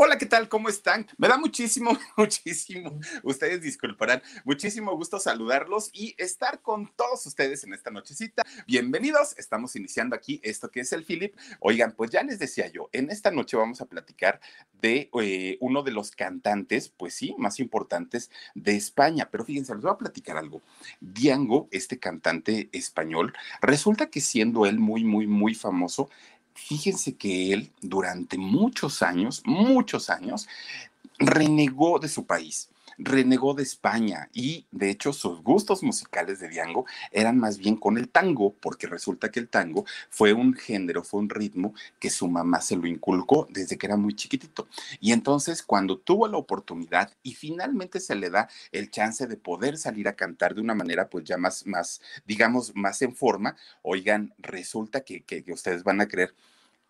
Hola, ¿qué tal? ¿Cómo están? Me da muchísimo, muchísimo, ustedes disculparán, muchísimo gusto saludarlos y estar con todos ustedes en esta nochecita. Bienvenidos, estamos iniciando aquí esto que es el Philip. Oigan, pues ya les decía yo, en esta noche vamos a platicar de eh, uno de los cantantes, pues sí, más importantes de España. Pero fíjense, les voy a platicar algo. Diango, este cantante español, resulta que siendo él muy, muy, muy famoso, fíjense que él durante muchos años, muchos años, renegó de su país renegó de España y de hecho sus gustos musicales de Diango eran más bien con el tango, porque resulta que el tango fue un género, fue un ritmo que su mamá se lo inculcó desde que era muy chiquitito. Y entonces cuando tuvo la oportunidad y finalmente se le da el chance de poder salir a cantar de una manera pues ya más, más digamos, más en forma, oigan, resulta que, que, que ustedes van a creer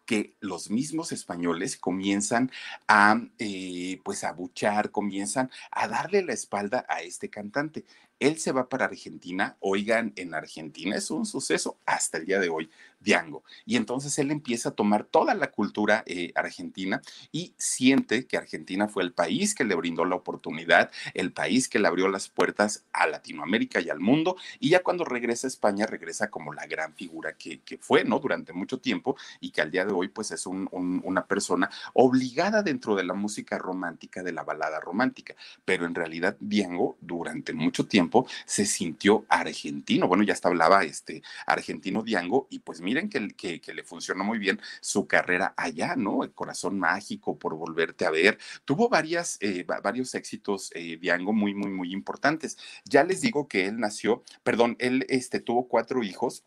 que los mismos españoles comienzan a, eh, pues, a buchar, comienzan a darle la espalda a este cantante. Él se va para Argentina, oigan, en Argentina es un suceso hasta el día de hoy, Diango. Y entonces él empieza a tomar toda la cultura eh, argentina y siente que Argentina fue el país que le brindó la oportunidad, el país que le abrió las puertas a Latinoamérica y al mundo. Y ya cuando regresa a España, regresa como la gran figura que, fue, ¿no? Durante mucho tiempo y que al día de hoy, pues es una persona obligada dentro de la música romántica, de la balada romántica. Pero en realidad, Diango, durante mucho tiempo, se sintió argentino. Bueno, ya hasta hablaba este argentino Diango y pues miren que, que, le funcionó muy bien su carrera allá, ¿no? El corazón mágico por volverte a ver. Tuvo eh, varios éxitos eh, Diango muy, muy, muy importantes. Ya les digo que él nació, perdón, él este, tuvo cuatro hijos.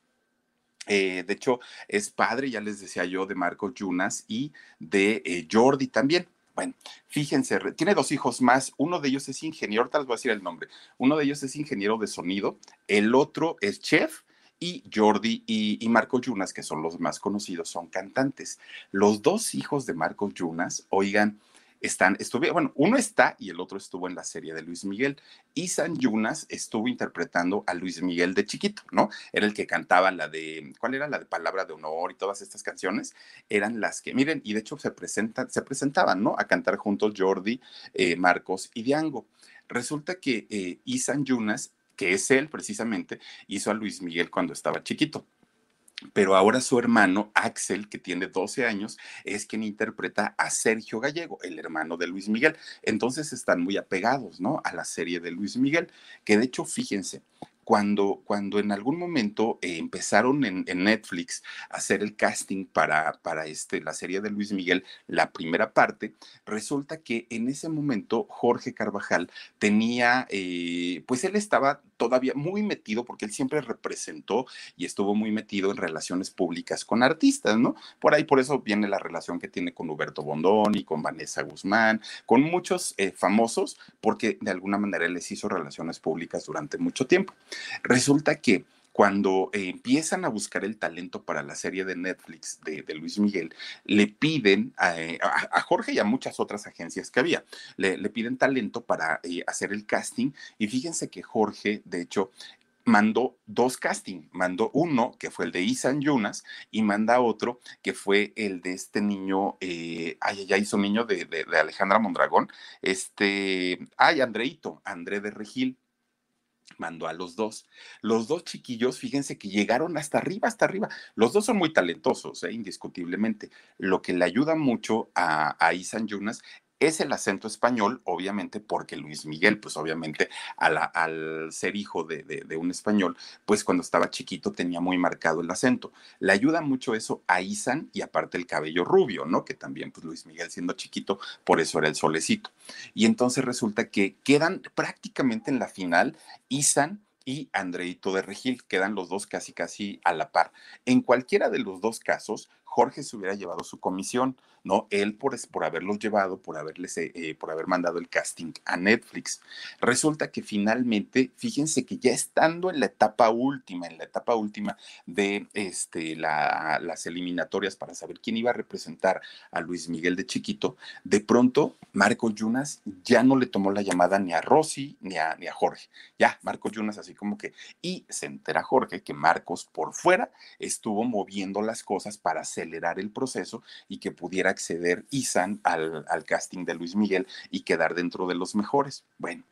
Eh, de hecho, es padre, ya les decía yo, de Marco Yunas y de Jordi también. Bueno, fíjense, tiene dos hijos más. Uno de ellos es ingeniero, tal vez voy a decir el nombre. Uno de ellos es ingeniero de sonido, el otro es chef y Jordi y, Marco Yunas, que son los más conocidos, son cantantes. Los dos hijos de Marco Yunas, oigan, están, estuve, bueno, uno está y el otro estuvo en la serie de Luis Miguel. Y San Yunas estuvo interpretando a Luis Miguel de chiquito, ¿no? Era el que cantaba la de, ¿cuál era? La de Palabra de Honor y todas estas canciones. Eran las que, miren, y de hecho se, se presentaban, ¿no? A cantar juntos Jordi, eh, Marcos y Diango. Resulta que eh, Isan Yunas, que es él precisamente, hizo a Luis Miguel cuando estaba chiquito pero ahora su hermano, Axel, que tiene 12 años, es quien interpreta a Sergio Gallego, el hermano de Luis Miguel. Entonces están muy apegados, ¿no? A la serie de Luis Miguel, que de hecho, fíjense, cuando, cuando en algún momento eh, empezaron en, Netflix a hacer el casting para, para este, la serie de Luis Miguel, la primera parte, resulta que en ese momento Jorge Carvajal tenía, eh, pues él estaba todavía muy metido, porque él siempre representó y estuvo muy metido en relaciones públicas con artistas, ¿no? Por ahí, por eso viene la relación que tiene con Huberto Bondoni, con Vanessa Guzmán, con muchos eh, famosos, porque de alguna manera él les hizo relaciones públicas durante mucho tiempo. Resulta que cuando eh, empiezan a buscar el talento para la serie de Netflix de, Luis Miguel, le piden eh, a, Jorge y a muchas otras agencias que había, le, piden talento para eh, hacer el casting y fíjense que Jorge, de hecho, mandó dos castings, mandó uno que fue el de Isan Yunas y manda otro que fue el de este niño, ay, ya hizo niño de, de, de, Alejandra Mondragón, este, ay, Andreito, André de Regil mandó a los dos. Los dos chiquillos, fíjense que llegaron hasta arriba, hasta arriba. Los dos son muy talentosos, ¿eh? indiscutiblemente. Lo que le ayuda mucho a, a Isan Jonas es el acento español, obviamente, porque Luis Miguel, pues obviamente al ser hijo de, de, un español, pues cuando estaba chiquito tenía muy marcado el acento. Le ayuda mucho eso a Isan y aparte el cabello rubio, ¿no? Que también, pues Luis Miguel siendo chiquito, por eso era el solecito. Y entonces resulta que quedan prácticamente en la final Isan y Andreito de Regil, quedan los dos casi casi a la par. En cualquiera de los dos casos, Jorge se hubiera llevado su comisión, ¿no? Él por, por haberlos llevado, por, haberles, eh, eh, por haber mandado el casting a Netflix. Resulta que finalmente, fíjense que ya estando en la etapa última, en la etapa última de este, las eliminatorias para saber quién iba a representar a Luis Miguel de chiquito, de pronto Marco Yunas ya no le tomó la llamada ni a Rosy ni a, ni a Jorge. Ya, Marco Yunas así como que, y se entera Jorge que Marcos por fuera estuvo moviendo las cosas para hacer acelerar el proceso y que pudiera acceder Isan al, casting de Luis Miguel y quedar dentro de los mejores. Bueno,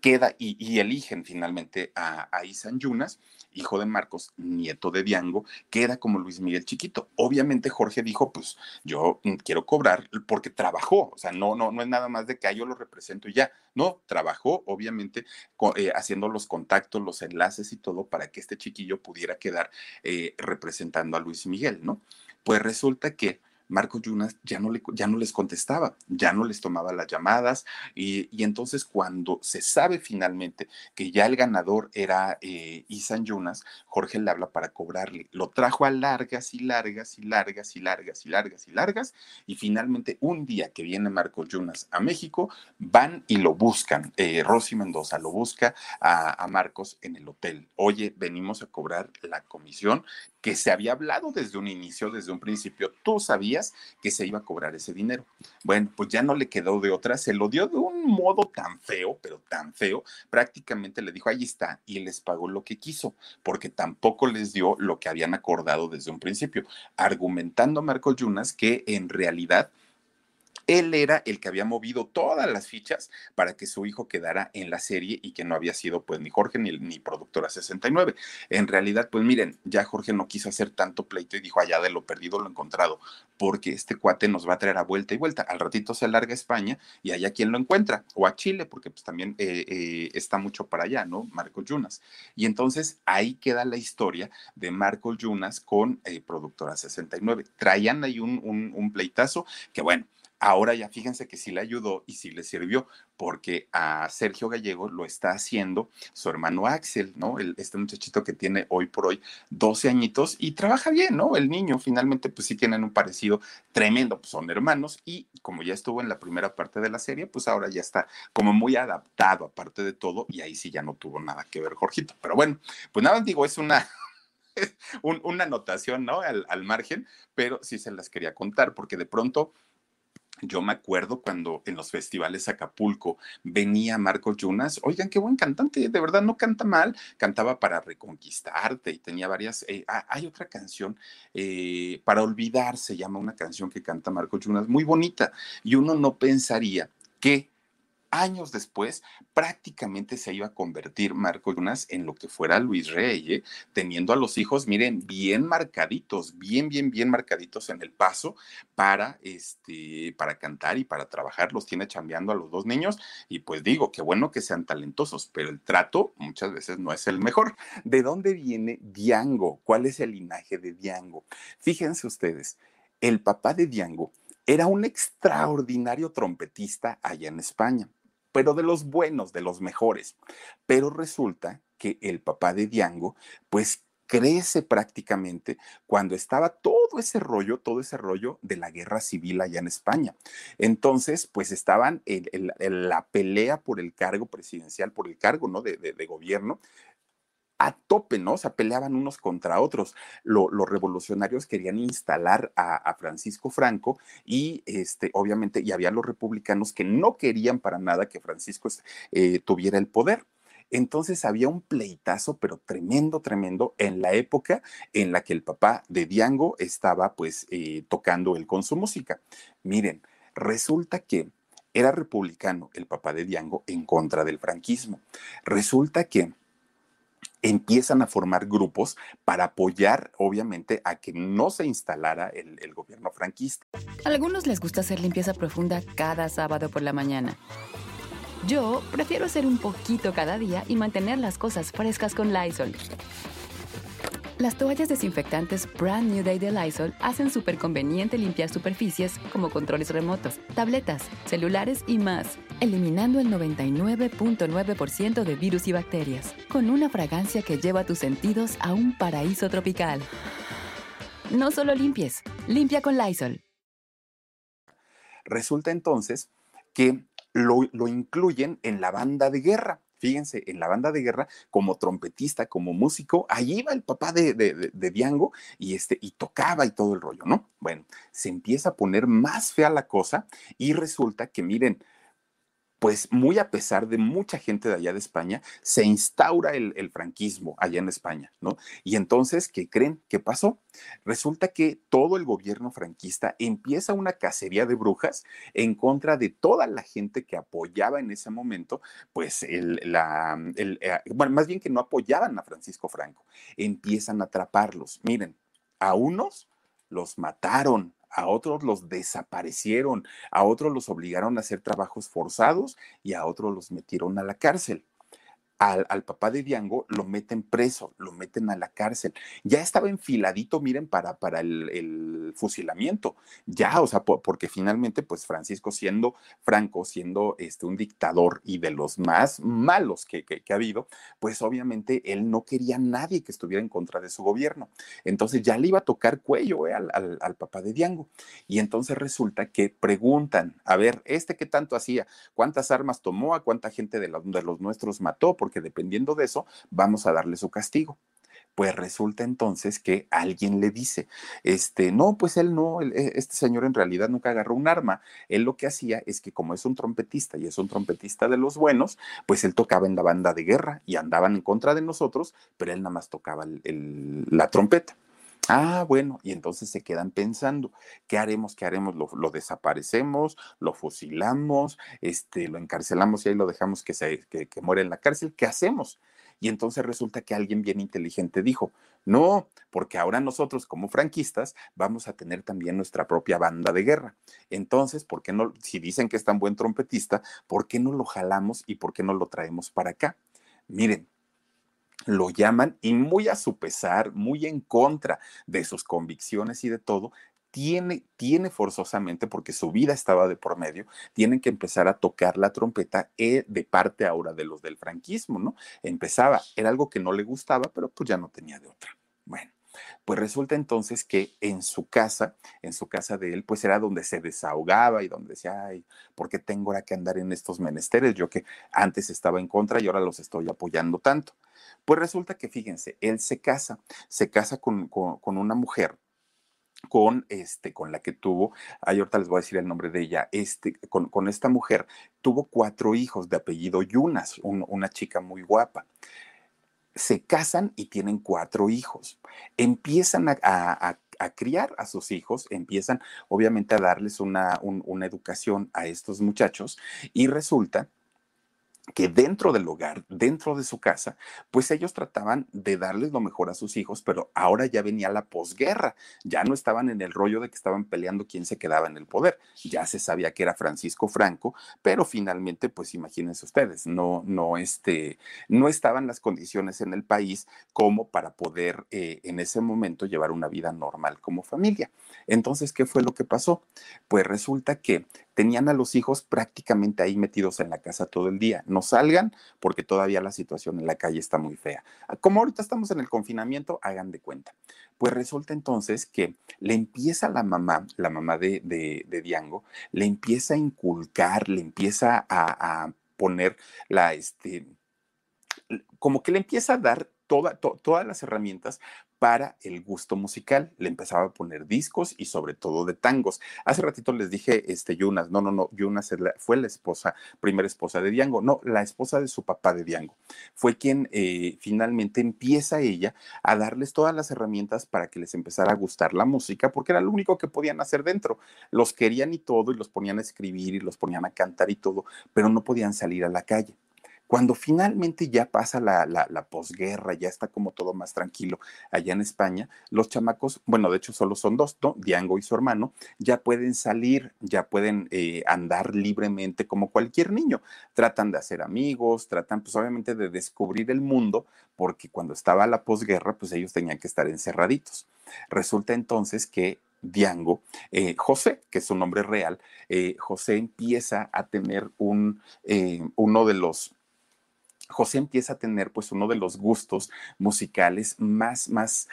queda y, eligen finalmente a, a, Isan Yunas, hijo de Marcos, nieto de Diango, queda como Luis Miguel chiquito. Obviamente Jorge dijo, pues yo quiero cobrar porque trabajó, o sea, no, no, no es nada más de que yo lo represento y ya, no, trabajó obviamente eh, haciendo los contactos, los enlaces y todo para que este chiquillo pudiera quedar eh, representando a Luis Miguel, ¿no? Pues resulta que Marco Yunas ya no, le, ya no les contestaba, ya no les tomaba las llamadas y, entonces cuando se sabe finalmente que ya el ganador era eh, Isan Yunas, Jorge le habla para cobrarle. Lo trajo a largas y largas y largas y largas y largas y largas y finalmente un día que viene Marco Yunas a México, van y lo buscan. Eh, Rosy Mendoza lo busca a, a Marcos en el hotel. Oye, venimos a cobrar la comisión que se había hablado desde un inicio, desde un principio. Tú sabías que se iba a cobrar ese dinero. Bueno, pues ya no le quedó de otra, se lo dio de un modo tan feo, pero tan feo, prácticamente le dijo, ahí está, y les pagó lo que quiso, porque tampoco les dio lo que habían acordado desde un principio, argumentando Marco Yunas que en realidad él era el que había movido todas las fichas para que su hijo quedara en la serie y que no había sido pues ni Jorge ni, ni productora 69. En realidad, pues miren, ya Jorge no quiso hacer tanto pleito y dijo allá de lo perdido lo encontrado, porque este cuate nos va a traer a vuelta y vuelta. Al ratito se larga a España y allá quien lo encuentra, o a Chile, porque pues también eh, eh, está mucho para allá, ¿no? Marco Yunas. Y entonces ahí queda la historia de Marco Yunas con eh, productora 69. Traían ahí un, un pleitazo que bueno Ahora ya fíjense que sí le ayudó y sí le sirvió, porque a Sergio Gallego lo está haciendo su hermano Axel, ¿no? El, este muchachito que tiene hoy por hoy 12 añitos y trabaja bien, ¿no? El niño finalmente pues sí tienen un parecido tremendo, pues son hermanos y como ya estuvo en la primera parte de la serie, pues ahora ya está como muy adaptado aparte de todo y ahí sí ya no tuvo nada que ver Jorgito. Pero bueno, pues nada, digo, es una... una anotación, ¿no? Al, al margen, pero sí se las quería contar porque de pronto yo me acuerdo cuando en los festivales Acapulco venía Marco Yunas, oigan, qué buen cantante, de verdad no canta mal, cantaba para reconquistarte y tenía varias, eh, hay otra canción, eh, para olvidar se llama una canción que canta Marco Yunas, muy bonita, y uno no pensaría que años después, prácticamente se iba a convertir Marco Yunas en lo que fuera Luis Rey, ¿eh? teniendo a los hijos, miren, bien marcaditos, bien, bien, bien marcaditos en el paso para, este, para cantar y para trabajar. Los tiene chambeando a los dos niños y pues digo, qué bueno que sean talentosos, pero el trato muchas veces no es el mejor. ¿De dónde viene Diango? ¿Cuál es el linaje de Diango? Fíjense ustedes, el papá de Diango era un extraordinario trompetista allá en España pero de los buenos, de los mejores. Pero resulta que el papá de Diango, pues crece prácticamente cuando estaba todo ese rollo, todo ese rollo de la guerra civil allá en España. Entonces, pues estaban en, la pelea por el cargo presidencial, por el cargo ¿no? de, de gobierno, a tope, ¿no? O sea, peleaban unos contra otros. los revolucionarios querían instalar a, Francisco Franco y, este, obviamente, y había los republicanos que no querían para nada que Francisco eh, tuviera el poder. Entonces había un pleitazo, pero tremendo, tremendo, en la época en la que el papá de Diango estaba, pues, eh, tocando él con su música. Miren, resulta que era republicano el papá de Diango en contra del franquismo. Resulta que empiezan a formar grupos para apoyar, obviamente, a que no se instalara el, gobierno franquista. A algunos les gusta hacer limpieza profunda cada sábado por la mañana. Yo prefiero hacer un poquito cada día y mantener las cosas frescas con Lysol. Las toallas desinfectantes Brand New Day de Lysol hacen súper conveniente limpiar superficies como controles remotos, tabletas, celulares y más, eliminando el 99.9% de virus y bacterias, con una fragancia que lleva tus sentidos a un paraíso tropical. No solo limpies, limpia con Lysol. Resulta entonces que lo, lo incluyen en la banda de guerra fíjense, en la banda de guerra, como trompetista, como músico, ahí iba el papá de, de, Diango y, este, y tocaba y todo el rollo, ¿no? Bueno, se empieza a poner más fea la cosa y resulta que, miren, pues muy a pesar de mucha gente de allá de España, se instaura el, franquismo allá en España, ¿no? Y entonces, ¿qué creen? ¿Qué pasó? Resulta que todo el gobierno franquista empieza una cacería de brujas en contra de toda la gente que apoyaba en ese momento, pues, el, la, eh, bueno, más bien que no apoyaban a Francisco Franco, empiezan a atraparlos. Miren, a unos los mataron, a otros los desaparecieron, a otros los obligaron a hacer trabajos forzados y a otros los metieron a la cárcel al, papá de Diango lo meten preso, lo meten a la cárcel. Ya estaba enfiladito, miren, para, para el, fusilamiento. Ya, o sea, porque finalmente, pues Francisco siendo Franco, siendo este, un dictador y de los más malos que, ha habido, pues obviamente él no quería a nadie que estuviera en contra de su gobierno. Entonces ya le iba a tocar cuello eh, al, al papá de Diango. Y entonces resulta que preguntan, a ver, ¿este qué tanto hacía? ¿Cuántas armas tomó? ¿A cuánta gente de los, de los nuestros mató? porque dependiendo de eso vamos a darle su castigo. Pues resulta entonces que alguien le dice, este, no, pues él no, e, este señor en realidad nunca agarró un arma. Él lo que hacía es que como es un trompetista y es un trompetista de los buenos, pues él tocaba en la banda de guerra y andaban en contra de nosotros, pero él nada más tocaba la trompeta. Ah, bueno, y entonces se quedan pensando, ¿qué haremos? ¿Qué haremos? ¿Lo, desaparecemos? ¿Lo fusilamos? Este, ¿Lo encarcelamos y ahí lo dejamos que, se, que, muere en la cárcel? ¿Qué hacemos? Y entonces resulta que alguien bien inteligente dijo, no, porque ahora nosotros como franquistas vamos a tener también nuestra propia banda de guerra. Entonces, ¿por qué no, si dicen que es tan buen trompetista, ¿por qué no lo jalamos y por qué no lo traemos para acá? Miren, lo llaman y muy a su pesar, muy en contra de sus convicciones y de todo, tiene, tiene forzosamente, porque su vida estaba de por medio, tienen que empezar a tocar la trompeta eh, de parte ahora de los del franquismo, ¿no? Empezaba, era algo que no le gustaba, pero pues ya no tenía de otra. Bueno. Pues resulta entonces que en su casa, en su casa de él, pues era donde se desahogaba y donde decía, ay, ¿por qué tengo ahora que andar en estos menesteres? Yo que antes estaba en contra y ahora los estoy apoyando tanto. Pues resulta que, fíjense, él se casa, se casa con, una mujer con este, con la que tuvo, ahí ahorita les voy a decir el nombre de ella, este, con, esta mujer, tuvo cuatro hijos de apellido Yunas, una chica muy guapa. Se casan y tienen cuatro hijos. Empiezan a, criar a sus hijos, empiezan obviamente a darles una, una educación a estos muchachos y resulta que dentro del hogar, dentro de su casa, pues ellos trataban de darles lo mejor a sus hijos, pero ahora ya venía la posguerra, ya no estaban en el rollo de que estaban peleando quién se quedaba en el poder, ya se sabía que era Francisco Franco, pero finalmente, pues imagínense ustedes, no, no, este, no estaban las condiciones en el país como para poder eh, en ese momento llevar una vida normal como familia. Entonces, ¿qué fue lo que pasó? Pues resulta que tenían a los hijos prácticamente ahí metidos en la casa todo el día. No salgan porque todavía la situación en la calle está muy fea. Como ahorita estamos en el confinamiento, hagan de cuenta. Pues resulta entonces que le empieza la mamá, la mamá de, de, Diango, le empieza a inculcar, le empieza a, a poner la, este, como que le empieza a dar todas las herramientas para el gusto musical. Le empezaba a poner discos y sobre todo de tangos. Hace ratito les dije, este, Yunas, no, no, no, Yunas fue la esposa, primera esposa de Diango, no, la esposa de su papá de Diango. Fue quien eh, finalmente empieza ella a darles todas las herramientas para que les empezara a gustar la música, porque era lo único que podían hacer dentro. Los querían y todo, y los ponían a escribir y los ponían a cantar y todo, pero no podían salir a la calle Cuando finalmente ya pasa la, la, posguerra, ya está como todo más tranquilo allá en España, los chamacos, bueno, de hecho solo son dos, ¿no? Diango y su hermano, ya pueden salir, ya pueden eh, andar libremente como cualquier niño. Tratan de hacer amigos, tratan pues obviamente de descubrir el mundo, porque cuando estaba la posguerra, pues ellos tenían que estar encerraditos. Resulta entonces que Diango, eh, José, que es su nombre real, eh, José empieza a tener un, uno de los José empieza a tener pues uno de los gustos musicales más, más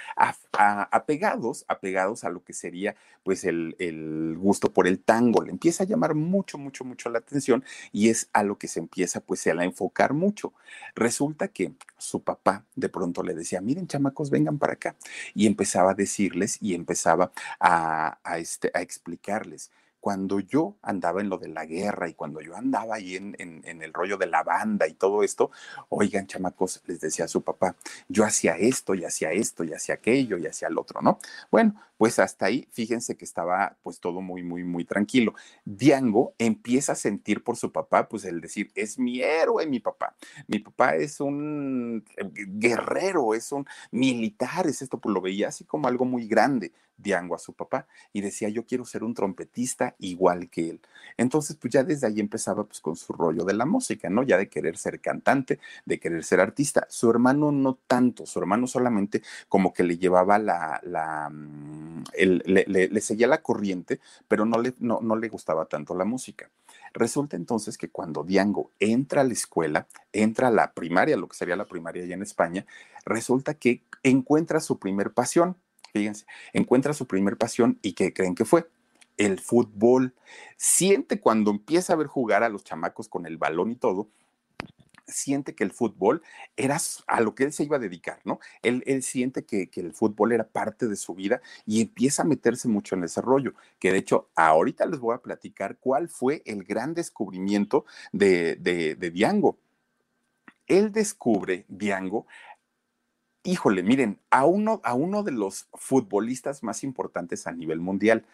apegados, apegados a lo que sería pues el, el, gusto por el tango. Le empieza a llamar mucho, mucho, mucho la atención y es a lo que se empieza pues a enfocar mucho. Resulta que su papá de pronto le decía, miren chamacos, vengan para acá. Y empezaba a decirles y empezaba a, a, este, a explicarles cuando yo andaba en lo de la guerra y cuando yo andaba ahí en, el rollo de la banda y todo esto, oigan, chamacos, les decía a su papá, yo hacía esto y hacía esto y hacía aquello y hacía el otro, ¿no? Bueno, pues hasta ahí, fíjense que estaba pues todo muy, muy, muy tranquilo. Diango empieza a sentir por su papá, pues el decir, es mi héroe, mi papá. Mi papá es un eh, guerrero, es un militar, es esto, pues lo veía así como algo muy grande. Diango a su papá y decía, yo quiero ser un trompetista igual que él. Entonces, pues ya desde ahí empezaba pues con su rollo de la música, ¿no? Ya de querer ser cantante, de querer ser artista. Su hermano no tanto, su hermano solamente como que le llevaba la, la mm, le, seguía la corriente, pero no le, no, no le gustaba tanto la música. Resulta entonces que cuando Diango entra a la escuela, entra a la primaria, lo que sería la primaria allá en España, resulta que encuentra su primer pasión fíjense, encuentra su primer pasión y ¿qué creen que fue? El fútbol. Siente cuando empieza a ver jugar a los chamacos con el balón y todo, siente que el fútbol era a lo que él se iba a dedicar, ¿no? Él, siente que, el fútbol era parte de su vida y empieza a meterse mucho en ese rollo, que de hecho ahorita les voy a platicar cuál fue el gran descubrimiento de, de, de Diango. Él descubre, Diango, híjole, miren, a uno, a uno de los futbolistas más importantes a nivel mundial.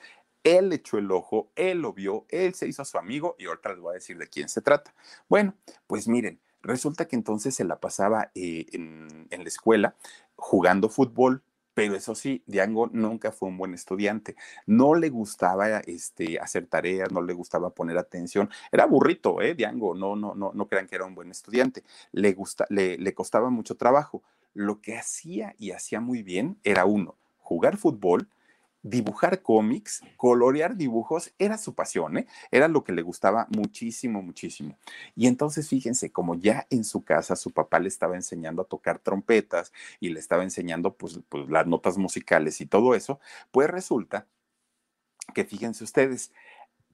Él echó el ojo, él lo vio, él se hizo su amigo y ahorita les voy a decir de quién se trata. Bueno, pues miren, resulta que entonces se la pasaba eh, en, en la escuela jugando fútbol, pero eso sí, Diango nunca fue un buen estudiante. No le gustaba este, hacer tareas, no le gustaba poner atención. Era burrito, ¿eh? Diango, no, no, no, no crean que era un buen estudiante. Le, gusta, le, le costaba mucho trabajo lo que hacía y hacía muy bien era uno, jugar fútbol, dibujar cómics, colorear dibujos, era su pasión, ¿eh? era lo que le gustaba muchísimo, muchísimo. Y entonces fíjense, como ya en su casa su papá le estaba enseñando a tocar trompetas y le estaba enseñando pues, pues las notas musicales y todo eso, pues resulta que fíjense ustedes,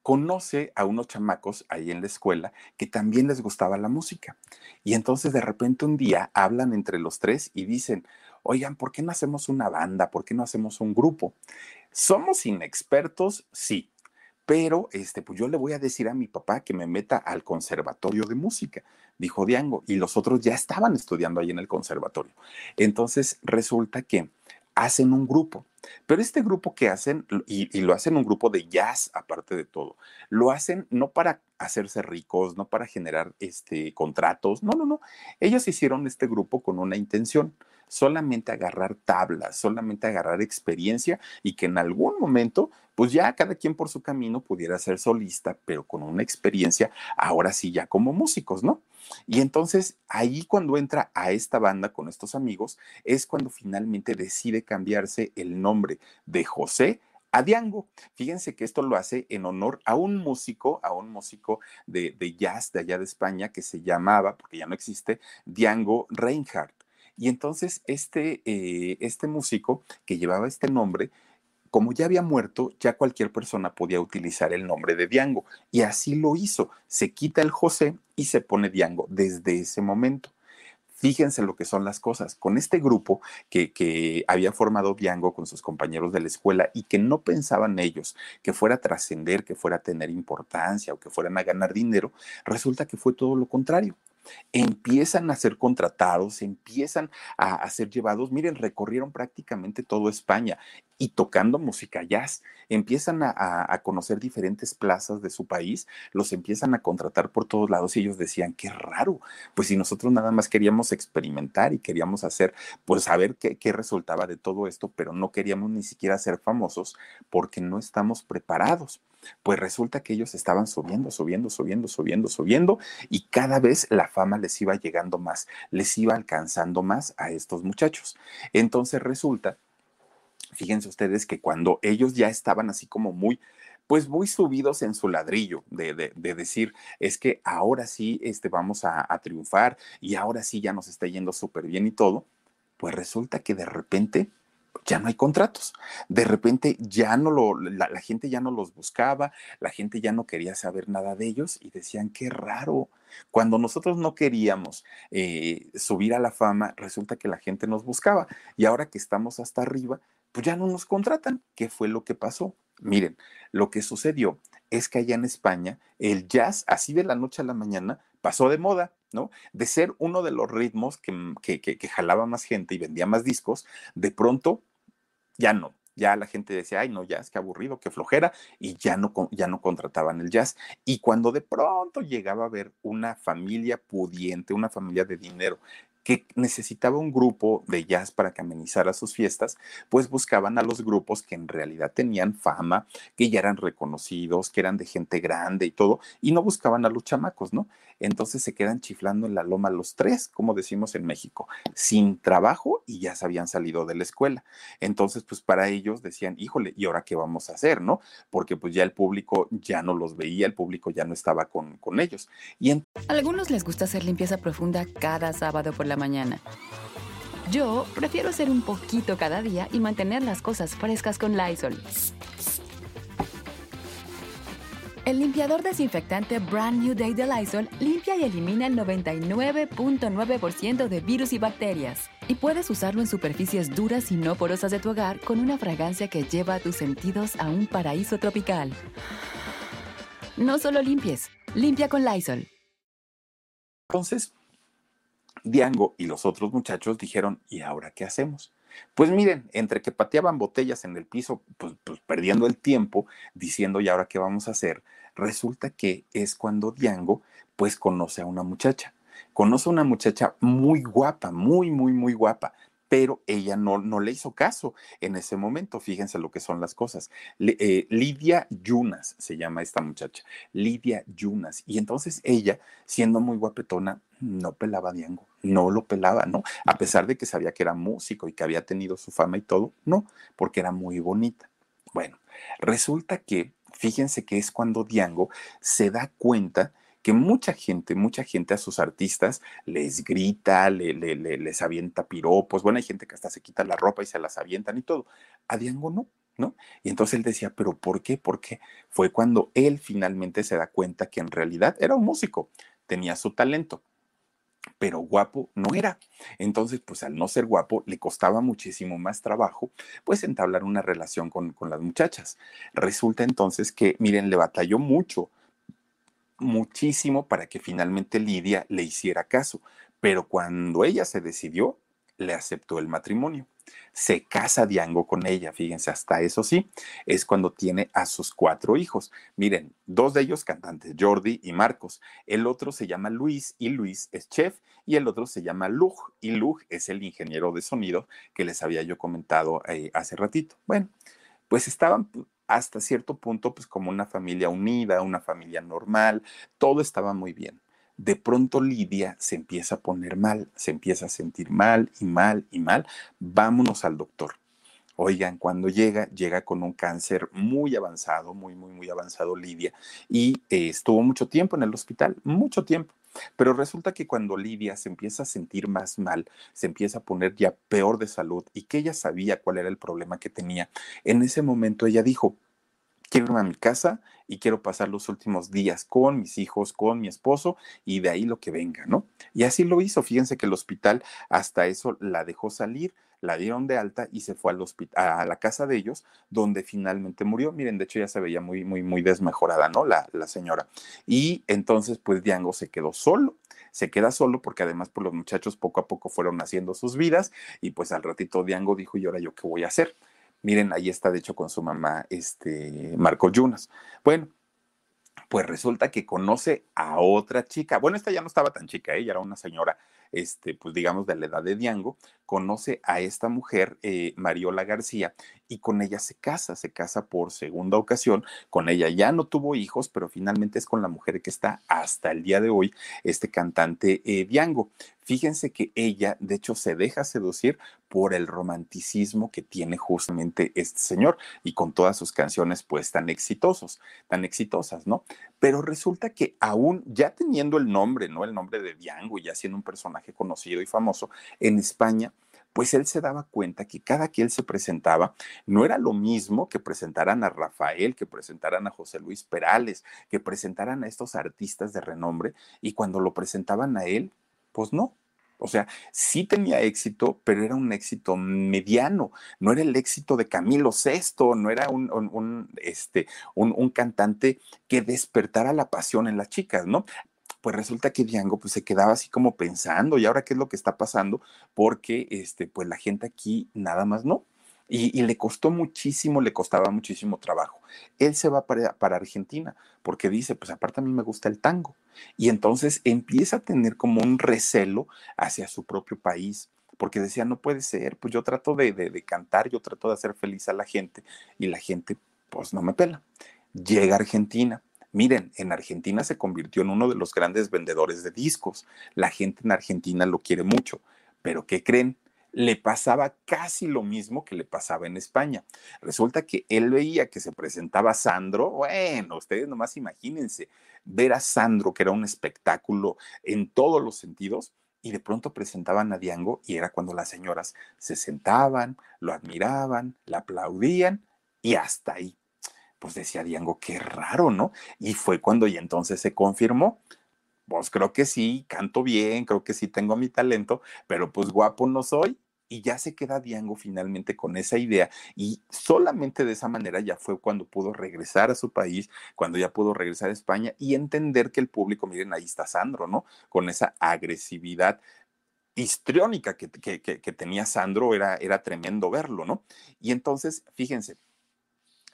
conoce a unos chamacos ahí en la escuela que también les gustaba la música. Y entonces de repente un día hablan entre los tres y dicen, oigan, ¿por qué no hacemos una banda? ¿Por qué no hacemos un grupo? Somos inexpertos, sí, pero este, pues yo le voy a decir a mi papá que me meta al conservatorio de música, dijo Diango, y los otros ya estaban estudiando ahí en el conservatorio. Entonces resulta que hacen un grupo. Pero este grupo que hacen, y, lo hacen un grupo de jazz aparte de todo, lo hacen no para hacerse ricos, no para generar este, contratos, no, no, no. Ellos hicieron este grupo con una intención, solamente agarrar tablas, solamente agarrar experiencia y que en algún momento, pues ya cada quien por su camino pudiera ser solista, pero con una experiencia, ahora sí ya como músicos, ¿no? Y entonces ahí cuando entra a esta banda con estos amigos, es cuando finalmente decide cambiarse el nombre de José a Diango. Fíjense que esto lo hace en honor a un músico, a un músico de, jazz de allá de España que se llamaba, porque ya no existe, Diango Reinhardt. Y entonces este, eh, este músico que llevaba este nombre, como ya había muerto, ya cualquier persona podía utilizar el nombre de Diango. Y así lo hizo. Se quita el José y se pone Diango desde ese momento. Fíjense lo que son las cosas. Con este grupo que, que, había formado Diango con sus compañeros de la escuela y que no pensaban ellos que fuera a trascender, que fuera a tener importancia o que fueran a ganar dinero, resulta que fue todo lo contrario empiezan a ser contratados, empiezan a, ser llevados, miren, recorrieron prácticamente todo España y tocando música jazz. Empiezan a, conocer diferentes plazas de su país, los empiezan a contratar por todos lados y ellos decían, qué raro, pues si nosotros nada más queríamos experimentar y queríamos hacer, pues saber qué resultaba de todo esto, pero no queríamos ni siquiera ser famosos porque no estamos preparados. Pues resulta que ellos estaban subiendo, subiendo, subiendo, subiendo, subiendo y cada vez la fama les iba llegando más, les iba alcanzando más a estos muchachos. Entonces resulta, fíjense ustedes que cuando ellos ya estaban así como muy pues muy subidos en su ladrillo de, de, de, decir, es que ahora sí este, vamos a, a triunfar y ahora sí ya nos está yendo súper bien y todo, pues resulta que de repente ya no hay contratos. De repente ya no lo, la, gente ya no los buscaba, la gente ya no quería saber nada de ellos y decían, qué raro. Cuando nosotros no queríamos eh, subir a la fama, resulta que la gente nos buscaba y ahora que estamos hasta arriba, pues ya no nos contratan. ¿Qué fue lo que pasó? Miren, lo que sucedió es que allá en España el jazz, así de la noche a la mañana, pasó de moda, ¿no? De ser uno de los ritmos que, que, que, jalaba más gente y vendía más discos, de pronto ya no. Ya la gente decía, ay, no, es que aburrido, qué flojera, y ya no, ya no contrataban el jazz. Y cuando de pronto llegaba a ver una familia pudiente, una familia de dinero, que necesitaba un grupo de jazz para que amenizara sus fiestas, pues buscaban a los grupos que en realidad tenían fama, que ya eran reconocidos, que eran de gente grande y todo, y no buscaban a los chamacos, ¿no? Entonces se quedan chiflando en la loma los tres, como decimos en México, sin trabajo y ya se habían salido de la escuela. Entonces, pues para ellos decían, híjole, ¿y ahora qué vamos a hacer, no? Porque pues ya el público ya no los veía, el público ya no estaba con, con ellos. Y en... Algunos les gusta hacer limpieza profunda cada sábado por la mañana. Yo prefiero hacer un poquito cada día y mantener las cosas frescas con Lysol. El limpiador desinfectante Brand New Day de Lysol limpia y elimina el 99.9% de virus y bacterias. Y puedes usarlo en superficies duras y no porosas de tu hogar con una fragancia que lleva a tus sentidos a un paraíso tropical. No solo limpies, limpia con Lysol. Entonces, Diango y los otros muchachos dijeron, ¿y ahora qué hacemos? Pues miren, entre que pateaban botellas en el piso, pues, pues, perdiendo el tiempo, diciendo, ¿y ahora qué vamos a hacer? Resulta que es cuando Diango, pues conoce a una muchacha. Conoce a una muchacha muy guapa, muy, muy, muy guapa, pero ella no, no, le hizo caso en ese momento. Fíjense lo que son las cosas. Eh, Lidia Yunas se llama esta muchacha, Lidia Yunas. Y entonces ella, siendo muy guapetona, no pelaba a Diango, no lo pelaba, ¿no? A pesar de que sabía que era músico y que había tenido su fama y todo, no, porque era muy bonita. Bueno, resulta que, fíjense que es cuando Diango se da cuenta que mucha gente, mucha gente a sus artistas les grita, le, le, le, les avienta piropos, bueno, hay gente que hasta se quita la ropa y se las avientan y todo. A Diango no, ¿no? Y entonces él decía, pero ¿por qué? ¿Por qué? Fue cuando él finalmente se da cuenta que en realidad era un músico, tenía su talento, pero guapo no era. Entonces, pues al no ser guapo, le costaba muchísimo más trabajo, pues entablar una relación con, con las muchachas. Resulta entonces que, miren, le batalló mucho muchísimo para que finalmente Lidia le hiciera caso, pero cuando ella se decidió, le aceptó el matrimonio. Se casa Diango con ella, fíjense, hasta eso sí, es cuando tiene a sus cuatro hijos. Miren, dos de ellos cantantes, Jordi y Marcos. El otro se llama Luis y Luis es chef y el otro se llama Lug y Lug es el ingeniero de sonido que les había yo comentado eh, hace ratito. Bueno, pues estaban hasta cierto punto, pues como una familia unida, una familia normal, todo estaba muy bien. De pronto Lidia se empieza a poner mal, se empieza a sentir mal y mal y mal. Vámonos al doctor. Oigan, cuando llega, llega con un cáncer muy avanzado, muy, muy, muy avanzado Lidia, y eh, estuvo mucho tiempo en el hospital, mucho tiempo. Pero resulta que cuando Lidia se empieza a sentir más mal, se empieza a poner ya peor de salud y que ella sabía cuál era el problema que tenía, en ese momento ella dijo, quiero irme a mi casa y quiero pasar los últimos días con mis hijos, con mi esposo y de ahí lo que venga, ¿no? Y así lo hizo. Fíjense que el hospital hasta eso la dejó salir, la dieron de alta y se fue al hospital, a la casa de ellos, donde finalmente murió. Miren, de hecho ya se veía muy, muy, muy desmejorada, ¿no? La, la señora. Y entonces, pues Diango se quedó solo se queda solo porque además pues los muchachos poco a poco fueron haciendo sus vidas y pues al ratito Diango dijo, ¿y ahora yo qué voy a hacer? Miren, ahí está de hecho con su mamá, este, Marco Yunas. Bueno, pues resulta que conoce a otra chica. Bueno, esta ya no estaba tan chica, ella era una señora, este, pues digamos de la edad de Diango, conoce a esta mujer, eh, Mariola García, y con ella se casa, se casa por segunda ocasión, con ella ya no tuvo hijos, pero finalmente es con la mujer que está hasta el día de hoy, este cantante eh, Diango. Fíjense que ella, de hecho, se deja seducir por el romanticismo que tiene justamente este señor y con todas sus canciones pues tan exitosos, tan exitosas, ¿no? Pero resulta que aún ya teniendo el nombre, ¿no? El nombre de Diango ya siendo un personaje conocido y famoso en España, pues él se daba cuenta que cada que él se presentaba no era lo mismo que presentaran a Rafael, que presentaran a José Luis Perales, que presentaran a estos artistas de renombre y cuando lo presentaban a él, pues no, o sea, sí tenía éxito, pero era un éxito mediano. No era el éxito de Camilo VI, no era un, este, un, cantante que despertara la pasión en las chicas, ¿no? Pues resulta que Diango pues, se quedaba así como pensando, ¿y ahora qué es lo que está pasando? Porque este, pues la gente aquí nada más no. Y, le costó muchísimo, le costaba muchísimo trabajo. Él se va para, para, Argentina porque dice, pues aparte a mí me gusta el tango. Y entonces empieza a tener como un recelo hacia su propio país, porque decía, no puede ser, pues yo trato de, de cantar, yo trato de hacer feliz a la gente y la gente pues no me pela. Llega a Argentina. Miren, en Argentina se convirtió en uno de los grandes vendedores de discos. La gente en Argentina lo quiere mucho, pero ¿qué creen? le pasaba casi lo mismo que le pasaba en España. Resulta que él veía que se presentaba Sandro, bueno, ustedes nomás imagínense, ver a Sandro, que era un espectáculo en todos los sentidos, y de pronto presentaban a Diango y era cuando las señoras se sentaban, lo admiraban, le aplaudían y hasta ahí. Pues decía Diango, qué raro, ¿no? Y fue cuando y entonces se confirmó pues creo que sí, canto bien, creo que sí tengo mi talento, pero pues guapo no soy. Y ya se queda Diango finalmente con esa idea y solamente de esa manera ya fue cuando pudo regresar a su país, cuando ya pudo regresar a España y entender que el público, miren, ahí está Sandro, ¿no? Con esa agresividad histriónica que, que, tenía Sandro, era, era tremendo verlo, ¿no? Y entonces, fíjense,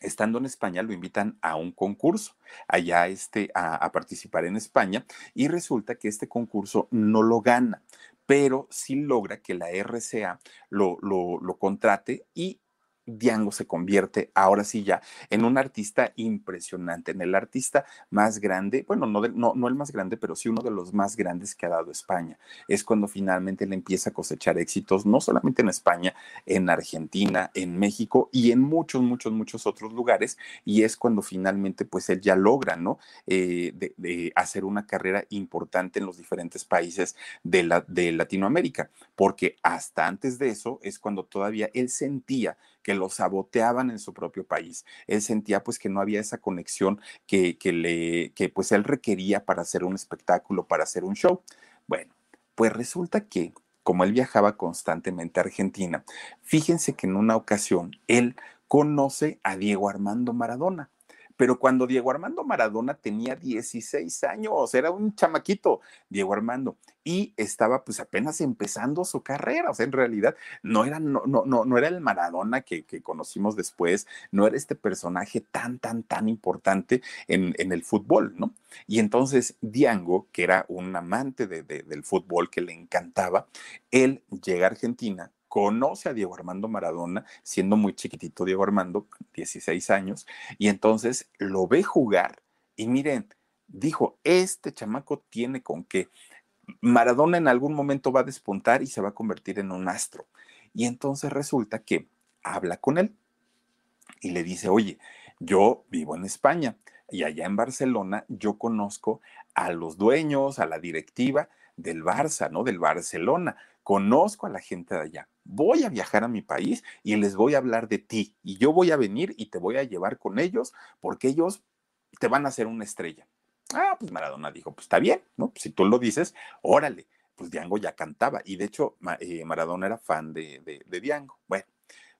estando en España lo invitan a un concurso, allá este, a, participar en España, y resulta que este concurso no lo gana, pero sí logra que la RCA lo, lo, lo contrate y Diango se convierte ahora sí ya en un artista impresionante, en el artista más grande, bueno, no, no, no, el más grande, pero sí uno de los más grandes que ha dado España. Es cuando finalmente le empieza a cosechar éxitos, no solamente en España, en Argentina, en México y en muchos, muchos, muchos otros lugares. Y es cuando finalmente pues él ya logra, ¿no? Eh, de, hacer una carrera importante en los diferentes países de, la, de Latinoamérica, porque hasta antes de eso es cuando todavía él sentía que lo saboteaban en su propio país. Él sentía pues que no había esa conexión que, que, le, que pues él requería para hacer un espectáculo, para hacer un show. Bueno, pues resulta que como él viajaba constantemente a Argentina, fíjense que en una ocasión él conoce a Diego Armando Maradona pero cuando Diego Armando Maradona tenía 16 años, era un chamaquito, Diego Armando, y estaba pues apenas empezando su carrera, o sea, en realidad no era, no, no, no, era el Maradona que, conocimos después, no era este personaje tan, tan, tan importante en, en el fútbol, ¿no? Y entonces Diango, que era un amante del fútbol que le encantaba, él llega a Argentina conoce a Diego Armando Maradona, siendo muy chiquitito Diego Armando, 16 años, y entonces lo ve jugar y miren, dijo, este chamaco tiene con qué. Maradona en algún momento va a despuntar y se va a convertir en un astro. Y entonces resulta que habla con él y le dice, oye, yo vivo en España y allá en Barcelona yo conozco a los dueños, a la directiva del Barça, ¿no? Del Barcelona. Conozco a la gente de allá voy a viajar a mi país y les voy a hablar de ti y yo voy a venir y te voy a llevar con ellos porque ellos te van a hacer una estrella. Ah, pues Maradona dijo, pues está bien, ¿no? si tú lo dices, órale. Pues Diango ya cantaba y de hecho eh, Maradona era fan de, de, Diango. Bueno,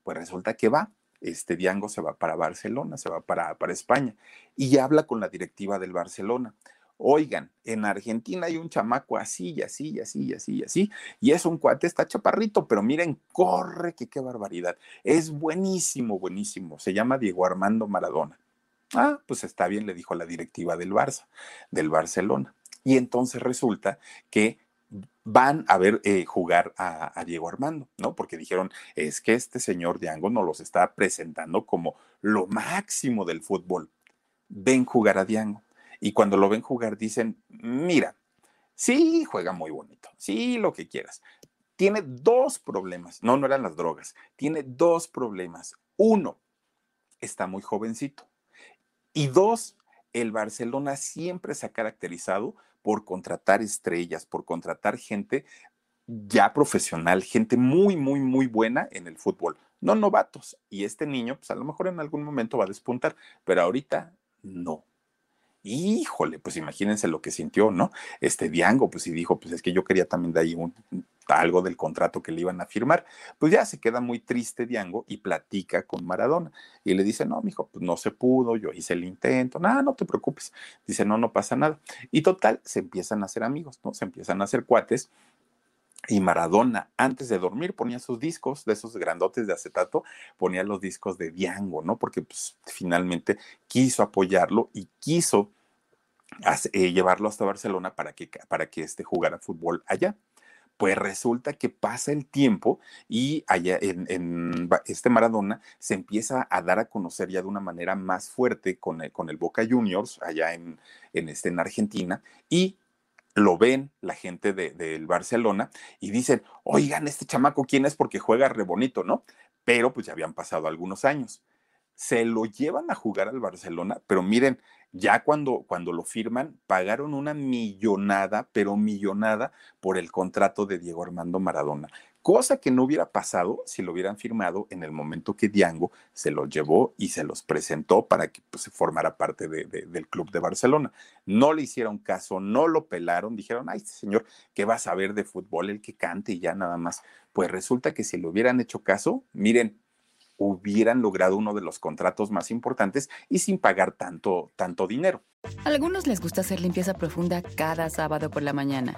pues resulta que va, este Diango se va para Barcelona, se va para, para España y habla con la directiva del Barcelona. Oigan, en Argentina hay un chamaco así y así y así y así y así, y es un cuate, está chaparrito, pero miren, corre, que qué barbaridad. Es buenísimo, buenísimo. Se llama Diego Armando Maradona. Ah, pues está bien, le dijo la directiva del Barça, del Barcelona. Y entonces resulta que van a ver eh, jugar a, a, Diego Armando, ¿no? Porque dijeron, es que este señor Diango nos los está presentando como lo máximo del fútbol. Ven jugar a Diango. Y cuando lo ven jugar dicen, mira, sí, juega muy bonito, sí, lo que quieras. Tiene dos problemas, no, no eran las drogas, tiene dos problemas. Uno, está muy jovencito. Y dos, el Barcelona siempre se ha caracterizado por contratar estrellas, por contratar gente ya profesional, gente muy, muy, muy buena en el fútbol, no novatos. Y este niño, pues a lo mejor en algún momento va a despuntar, pero ahorita no. Híjole, pues imagínense lo que sintió, ¿no? Este Diango, pues y dijo, pues es que yo quería también de ahí un, algo del contrato que le iban a firmar. Pues ya se queda muy triste Diango y platica con Maradona. Y le dice, no, mijo, pues no se pudo, yo hice el intento, nada, no te preocupes. Dice, no, no pasa nada. Y total, se empiezan a hacer amigos, ¿no? Se empiezan a hacer cuates. Y Maradona, antes de dormir, ponía sus discos, de esos grandotes de acetato, ponía los discos de Diango, ¿no? Porque pues, finalmente quiso apoyarlo y quiso eh, llevarlo hasta Barcelona para que, para que este, jugara fútbol allá. Pues resulta que pasa el tiempo y allá en, este Maradona se empieza a dar a conocer ya de una manera más fuerte con el, con el Boca Juniors allá en, en, este, en Argentina y lo ven la gente del de, Barcelona y dicen, oigan, este chamaco, ¿quién es? Porque juega re bonito, ¿no? Pero pues ya habían pasado algunos años. Se lo llevan a jugar al Barcelona, pero miren, ya cuando, cuando lo firman, pagaron una millonada, pero millonada por el contrato de Diego Armando Maradona, cosa que no hubiera pasado si lo hubieran firmado en el momento que Diango se los llevó y se los presentó para que pues, se formara parte de, del club de Barcelona. No le hicieron caso, no lo pelaron, dijeron, ay, este señor, ¿qué va a saber de fútbol? El que cante y ya nada más. Pues resulta que si le hubieran hecho caso, miren, hubieran logrado uno de los contratos más importantes y sin pagar tanto, tanto dinero. A algunos les gusta hacer limpieza profunda cada sábado por la mañana.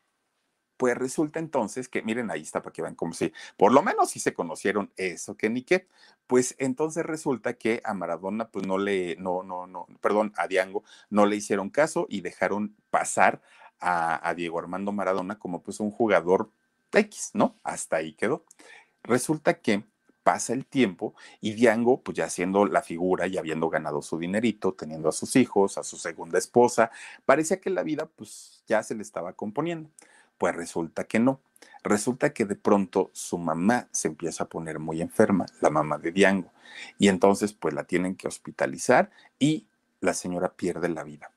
pues resulta entonces que, miren, ahí está para que vean como si, por lo menos si se conocieron eso que ni qué. Pues entonces resulta que a Maradona, pues no le, no, no, no, perdón, a Diango no le hicieron caso y dejaron pasar a, Diego Armando Maradona como pues un jugador X, ¿no? Hasta ahí quedó. Resulta que pasa el tiempo y Diango, pues ya siendo la figura y habiendo ganado su dinerito, teniendo a sus hijos, a su segunda esposa, parecía que la vida pues ya se le estaba componiendo. Pues resulta que no. Resulta que de pronto su mamá se empieza a poner muy enferma, la mamá de Diango, y entonces pues la tienen que hospitalizar y la señora pierde la vida.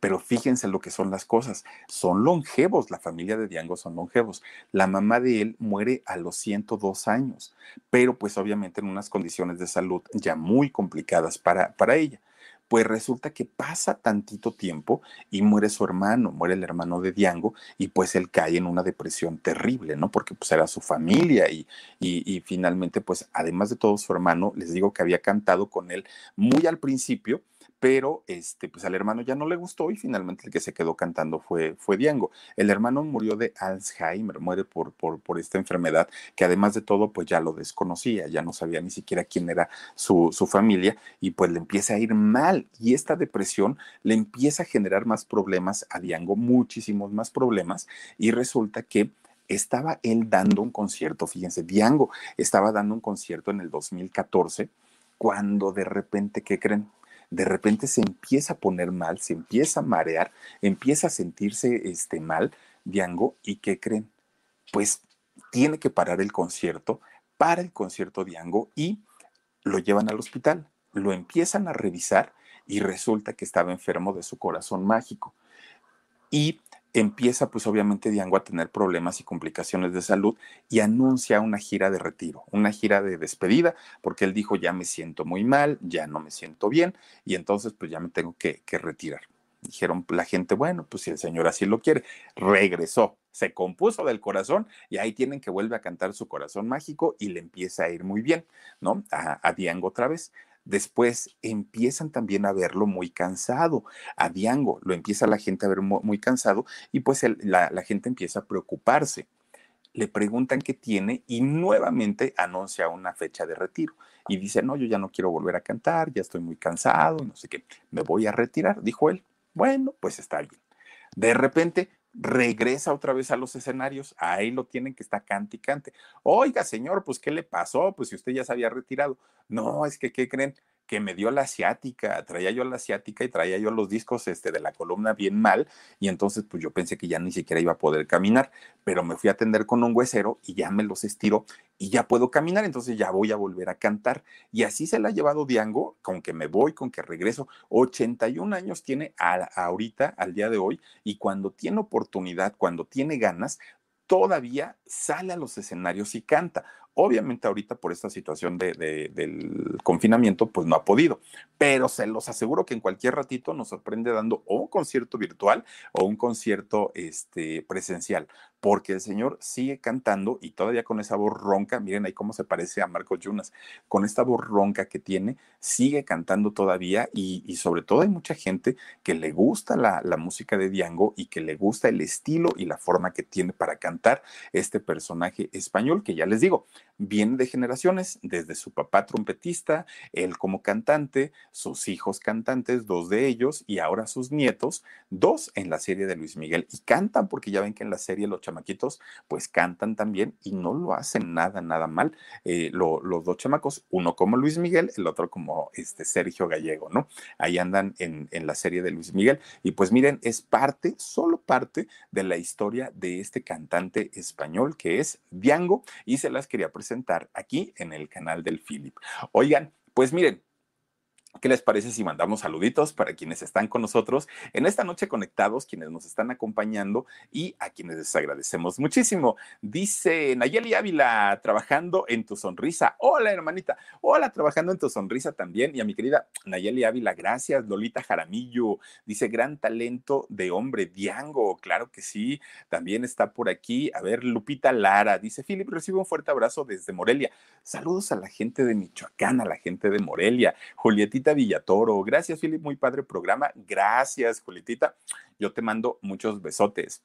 Pero fíjense lo que son las cosas. Son longevos, la familia de Diango son longevos. La mamá de él muere a los 102 años, pero pues obviamente en unas condiciones de salud ya muy complicadas para, para ella. Pues resulta que pasa tantito tiempo y muere su hermano, muere el hermano de Diango y pues él cae en una depresión terrible, ¿no? Porque pues era su familia y, y, y finalmente pues además de todo su hermano, les digo que había cantado con él muy al principio pero este, pues al hermano ya no le gustó y finalmente el que se quedó cantando fue, fue Diango. El hermano murió de Alzheimer, muere por, por, esta enfermedad que además de todo pues ya lo desconocía, ya no sabía ni siquiera quién era su, su familia y pues le empieza a ir mal y esta depresión le empieza a generar más problemas a Diango, muchísimos más problemas y resulta que estaba él dando un concierto, fíjense, Diango estaba dando un concierto en el 2014 cuando de repente, ¿qué creen? De repente se empieza a poner mal, se empieza a marear, empieza a sentirse este, mal, Diango, ¿y qué creen? Pues tiene que parar el concierto, para el concierto Diango y lo llevan al hospital, lo empiezan a revisar y resulta que estaba enfermo de su corazón mágico. Y empieza pues obviamente Diango a tener problemas y complicaciones de salud y anuncia una gira de retiro, una gira de despedida, porque él dijo, ya me siento muy mal, ya no me siento bien y entonces pues ya me tengo que, retirar. Dijeron la gente, bueno, pues si el Señor así lo quiere, regresó, se compuso del corazón y ahí tienen que vuelve a cantar su corazón mágico y le empieza a ir muy bien, ¿no? A, a Diango otra vez. Después empiezan también a verlo muy cansado. A Diango lo empieza la gente a ver muy, cansado y pues la, la gente empieza a preocuparse le preguntan qué tiene y nuevamente anuncia una fecha de retiro. Y dice, no, yo ya no quiero volver a cantar, ya estoy muy cansado, no sé qué, me voy a retirar, dijo él. Bueno, pues está bien. De repente regresa otra vez a los escenarios, ahí lo tienen que está cante y cante. Oiga, señor, pues ¿qué le pasó? Pues si usted ya se había retirado. No, es que, ¿qué creen? Que me dio la asiática, traía yo la asiática y traía yo los discos este, de la columna bien mal y entonces pues yo pensé que ya ni siquiera iba a poder caminar, pero me fui a atender con un huesero y ya me los estiró y ya puedo caminar, entonces ya voy a volver a cantar. Y así se la ha llevado Diango, con que me voy, con que regreso. 81 años tiene a, ahorita, al día de hoy, y cuando tiene oportunidad, cuando tiene ganas, todavía sale a los escenarios y canta. Obviamente ahorita por esta situación de, de, del confinamiento, pues no ha podido, pero se los aseguro que en cualquier ratito nos sorprende dando o un concierto virtual o un concierto este, presencial, porque el señor sigue cantando y todavía con esa voz ronca, miren ahí cómo se parece a Marco Yunas, con esta voz ronca que tiene, sigue cantando todavía y, y sobre todo hay mucha gente que le gusta la, la música de Diango y que le gusta el estilo y la forma que tiene para cantar este personaje español que ya les digo, viene de generaciones, desde su papá trompetista, él como cantante, sus hijos cantantes, dos de ellos, y ahora sus nietos, dos en la serie de Luis Miguel. Y cantan, porque ya ven que en la serie los chamaquitos, pues cantan también y no lo hacen nada, nada mal. Eh, lo, los dos chamacos, uno como Luis Miguel, el otro como este Sergio Gallego, ¿no? Ahí andan en, en la serie de Luis Miguel. Y pues miren, es parte, solo parte de la historia de este cantante español que es Diango, y se las quería presentar presentar aquí en el canal del Philip. Oigan, pues miren, ¿Qué les parece si mandamos saluditos para quienes están con nosotros en esta noche conectados, quienes nos están acompañando y a quienes les agradecemos muchísimo? Dice Nayeli Ávila, trabajando en tu sonrisa. Hola, hermanita. Hola, trabajando en tu sonrisa también. Y a mi querida Nayeli Ávila, gracias. Lolita Jaramillo, dice gran talento de hombre, Diango. Claro que sí. También está por aquí. A ver, Lupita Lara, dice Philip, recibe un fuerte abrazo desde Morelia. Saludos a la gente de Michoacán, a la gente de Morelia. Julietita Villatoro. Gracias, Philip, muy padre programa. Gracias, Julietita. Yo te mando muchos besotes.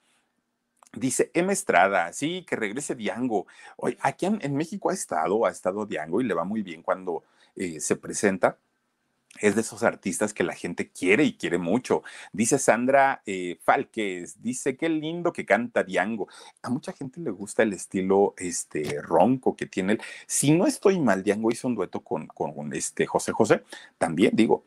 Dice M. Estrada, sí, que regrese Diango. Hoy, aquí en, México ha estado, ha estado Diango y le va muy bien cuando eh, se presenta es de esos artistas que la gente quiere y quiere mucho. Dice Sandra eh, Falques, dice qué lindo que canta Diango. A mucha gente le gusta el estilo este, ronco que tiene él. Si no estoy mal, Diango hizo un dueto con, con este José José. También digo,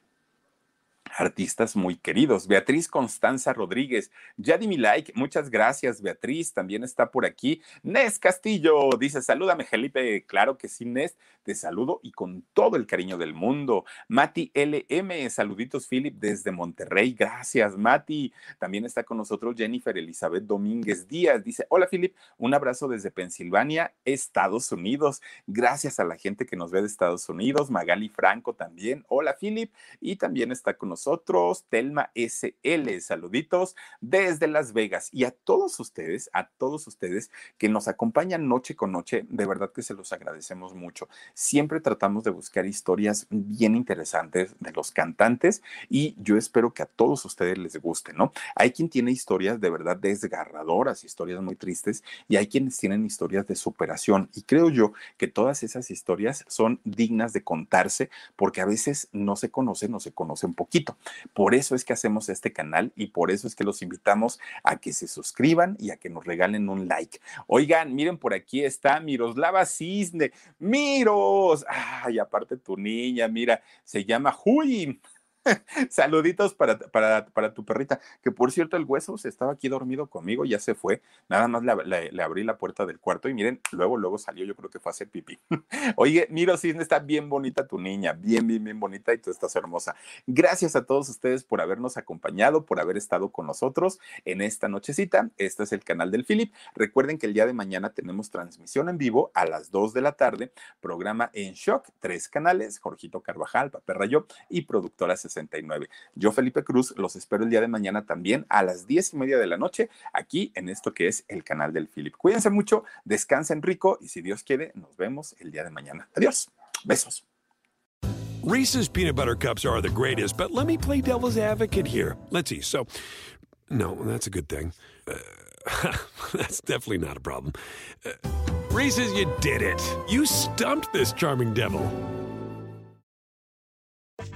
artistas muy queridos. Beatriz Constanza Rodríguez, ya di mi like, muchas gracias Beatriz, también está por aquí. Nes Castillo dice, salúdame Felipe, claro que sí, Nes, te saludo y con todo el cariño del mundo. Mati LM, saluditos Philip desde Monterrey, gracias Mati. También está con nosotros Jennifer Elizabeth Domínguez Díaz, dice, hola Philip, un abrazo desde Pensilvania, Estados Unidos. Gracias a la gente que nos ve de Estados Unidos, Magali Franco también, hola Philip, y también está con nosotros nosotros, Telma SL. Saluditos desde Las Vegas. Y a todos ustedes, a todos ustedes que nos acompañan noche con noche, de verdad que se los agradecemos mucho. Siempre tratamos de buscar historias bien interesantes de los cantantes y yo espero que a todos ustedes les guste, ¿no? Hay quien tiene historias de verdad desgarradoras, historias muy tristes, y hay quienes tienen historias de superación. Y creo yo que todas esas historias son dignas de contarse porque a veces no se conocen, no se conocen poquito. Por eso es que hacemos este canal y por eso es que los invitamos a que se suscriban y a que nos regalen un like. Oigan, miren, por aquí está Miroslava Cisne. Miros, ay, aparte tu niña, mira, se llama Huy. Saluditos para, para, para, tu perrita, que por cierto el hueso se estaba aquí dormido conmigo, ya se fue, nada más le, abrí la puerta del cuarto y miren, luego, luego salió, yo creo que fue a hacer pipí. Oye, Miro Cisne, está bien bonita tu niña, bien, bien, bien bonita y tú estás hermosa. Gracias a todos ustedes por habernos acompañado, por haber estado con nosotros en esta nochecita. Este es el canal del Philip. Recuerden que el día de mañana tenemos transmisión en vivo a las 2 de la tarde, programa en shock, tres canales, Jorgito Carvajal, Papel Rayo y Productora 69. Yo, Felipe Cruz, los espero el día de mañana también a las 10 y media de la noche aquí en esto que es el canal del Philip. Cuídense mucho, descansen rico y si Dios quiere, nos vemos el día de mañana. Adiós. Besos. Reese's peanut butter cups are the greatest, but let me play devil's advocate here. Let's see. So, no, that's a good thing. Uh, that's definitely not a problem. Uh, Reese's, you did it. You stumped this charming devil.